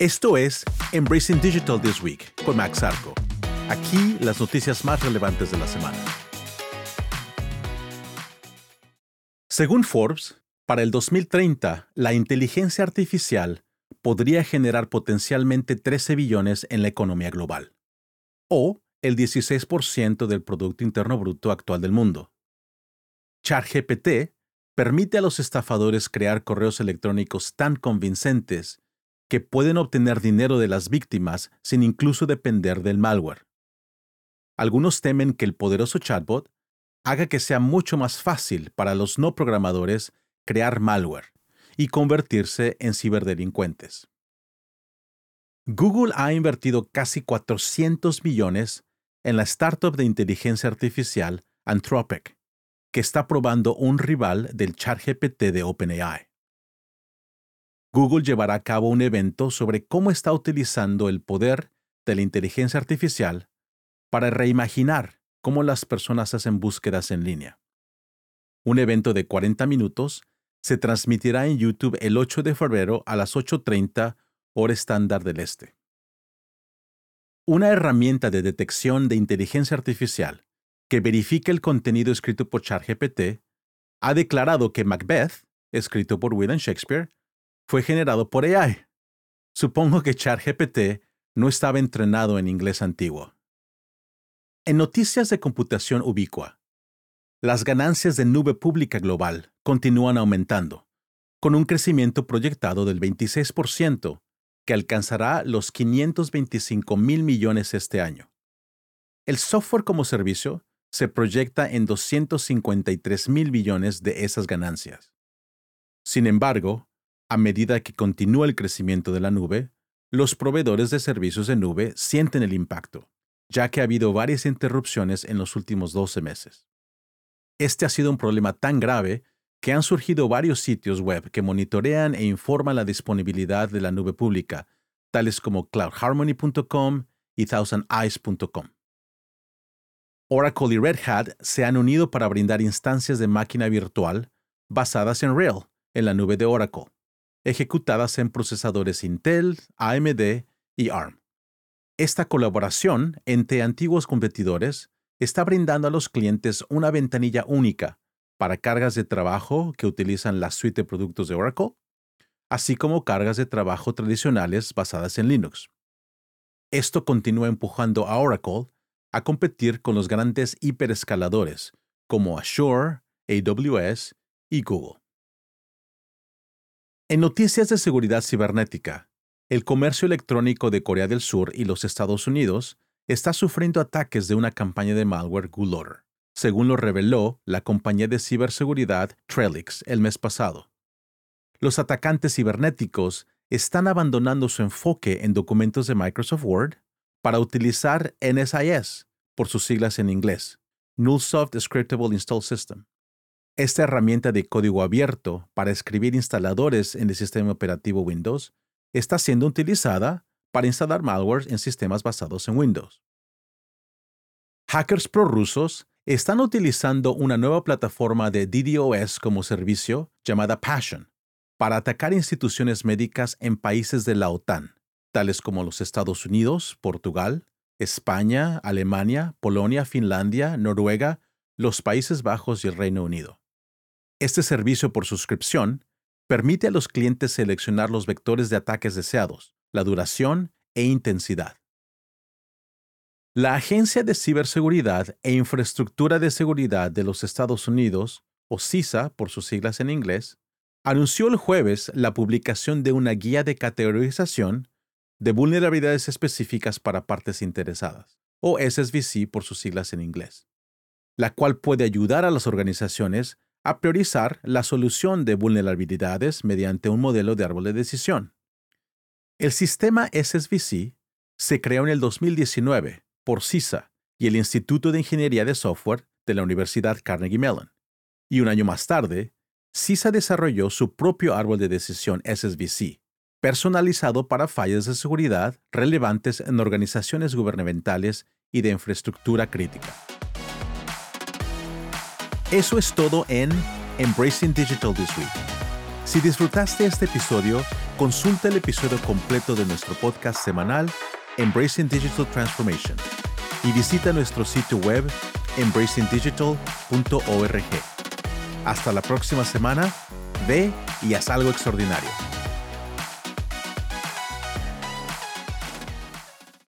Esto es Embracing Digital This Week con Max Arco. Aquí las noticias más relevantes de la semana. Según Forbes, para el 2030, la inteligencia artificial podría generar potencialmente 13 billones en la economía global, o el 16% del Producto Interno Bruto actual del mundo. ChatGPT permite a los estafadores crear correos electrónicos tan convincentes que pueden obtener dinero de las víctimas sin incluso depender del malware. Algunos temen que el poderoso chatbot haga que sea mucho más fácil para los no programadores crear malware y convertirse en ciberdelincuentes. Google ha invertido casi 400 millones en la startup de inteligencia artificial Anthropic, que está probando un rival del ChatGPT de OpenAI. Google llevará a cabo un evento sobre cómo está utilizando el poder de la inteligencia artificial para reimaginar cómo las personas hacen búsquedas en línea. Un evento de 40 minutos se transmitirá en YouTube el 8 de febrero a las 8.30 hora estándar del este. Una herramienta de detección de inteligencia artificial que verifica el contenido escrito por ChatGPT ha declarado que Macbeth, escrito por William Shakespeare, fue generado por AI. Supongo que ChatGPT no estaba entrenado en inglés antiguo. En noticias de computación ubicua, las ganancias de nube pública global continúan aumentando, con un crecimiento proyectado del 26%, que alcanzará los 525 mil millones este año. El software como servicio se proyecta en 253 mil billones de esas ganancias. Sin embargo, a medida que continúa el crecimiento de la nube, los proveedores de servicios de nube sienten el impacto ya que ha habido varias interrupciones en los últimos 12 meses. Este ha sido un problema tan grave que han surgido varios sitios web que monitorean e informan la disponibilidad de la nube pública, tales como cloudharmony.com y thousandeyes.com. Oracle y Red Hat se han unido para brindar instancias de máquina virtual basadas en RHEL en la nube de Oracle, ejecutadas en procesadores Intel, AMD y ARM. Esta colaboración entre antiguos competidores está brindando a los clientes una ventanilla única para cargas de trabajo que utilizan la suite de productos de Oracle, así como cargas de trabajo tradicionales basadas en Linux. Esto continúa empujando a Oracle a competir con los grandes hiperescaladores como Azure, AWS y Google. En noticias de seguridad cibernética, el comercio electrónico de Corea del Sur y los Estados Unidos está sufriendo ataques de una campaña de malware Gulotter, según lo reveló la compañía de ciberseguridad Trellix el mes pasado. Los atacantes cibernéticos están abandonando su enfoque en documentos de Microsoft Word para utilizar NSIS, por sus siglas en inglés, Nullsoft Scriptable Install System. Esta herramienta de código abierto para escribir instaladores en el sistema operativo Windows está siendo utilizada para instalar malware en sistemas basados en Windows. Hackers prorrusos están utilizando una nueva plataforma de DDoS como servicio llamada Passion para atacar instituciones médicas en países de la OTAN, tales como los Estados Unidos, Portugal, España, Alemania, Polonia, Finlandia, Noruega, los Países Bajos y el Reino Unido. Este servicio por suscripción permite a los clientes seleccionar los vectores de ataques deseados, la duración e intensidad. La Agencia de Ciberseguridad e Infraestructura de Seguridad de los Estados Unidos, o CISA por sus siglas en inglés, anunció el jueves la publicación de una guía de categorización de vulnerabilidades específicas para partes interesadas, o SSVC por sus siglas en inglés, la cual puede ayudar a las organizaciones a priorizar la solución de vulnerabilidades mediante un modelo de árbol de decisión. El sistema SSVC se creó en el 2019 por CISA y el Instituto de Ingeniería de Software de la Universidad Carnegie Mellon. Y un año más tarde, CISA desarrolló su propio árbol de decisión SSVC, personalizado para fallas de seguridad relevantes en organizaciones gubernamentales y de infraestructura crítica. Eso es todo en Embracing Digital This Week. Si disfrutaste este episodio, Consulta el episodio completo de nuestro podcast semanal Embracing Digital Transformation y visita nuestro sitio web embracingdigital.org. Hasta la próxima semana, ve y haz algo extraordinario.